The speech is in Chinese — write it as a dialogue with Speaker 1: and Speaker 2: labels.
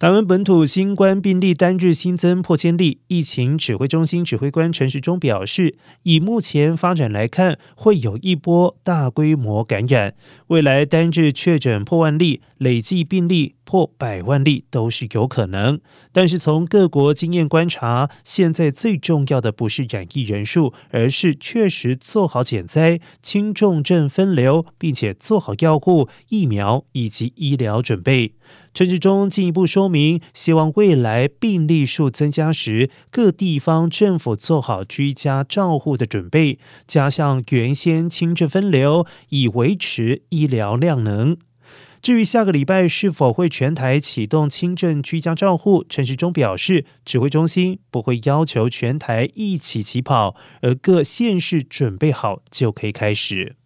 Speaker 1: 台湾本土新冠病例单日新增破千例，疫情指挥中心指挥官陈时中表示，以目前发展来看，会有一波大规模感染，未来单日确诊破万例，累计病例破百万例都是有可能。但是从各国经验观察，现在最重要的不是染疫人数，而是确实做好减灾、轻重症分流，并且做好药物、疫苗以及医疗准备。陈志忠进一步说明，希望未来病例数增加时，各地方政府做好居家照护的准备，加上原先轻症分流，以维持医疗量能。至于下个礼拜是否会全台启动轻症居家照护，陈时中表示，指挥中心不会要求全台一起起跑，而各县市准备好就可以开始。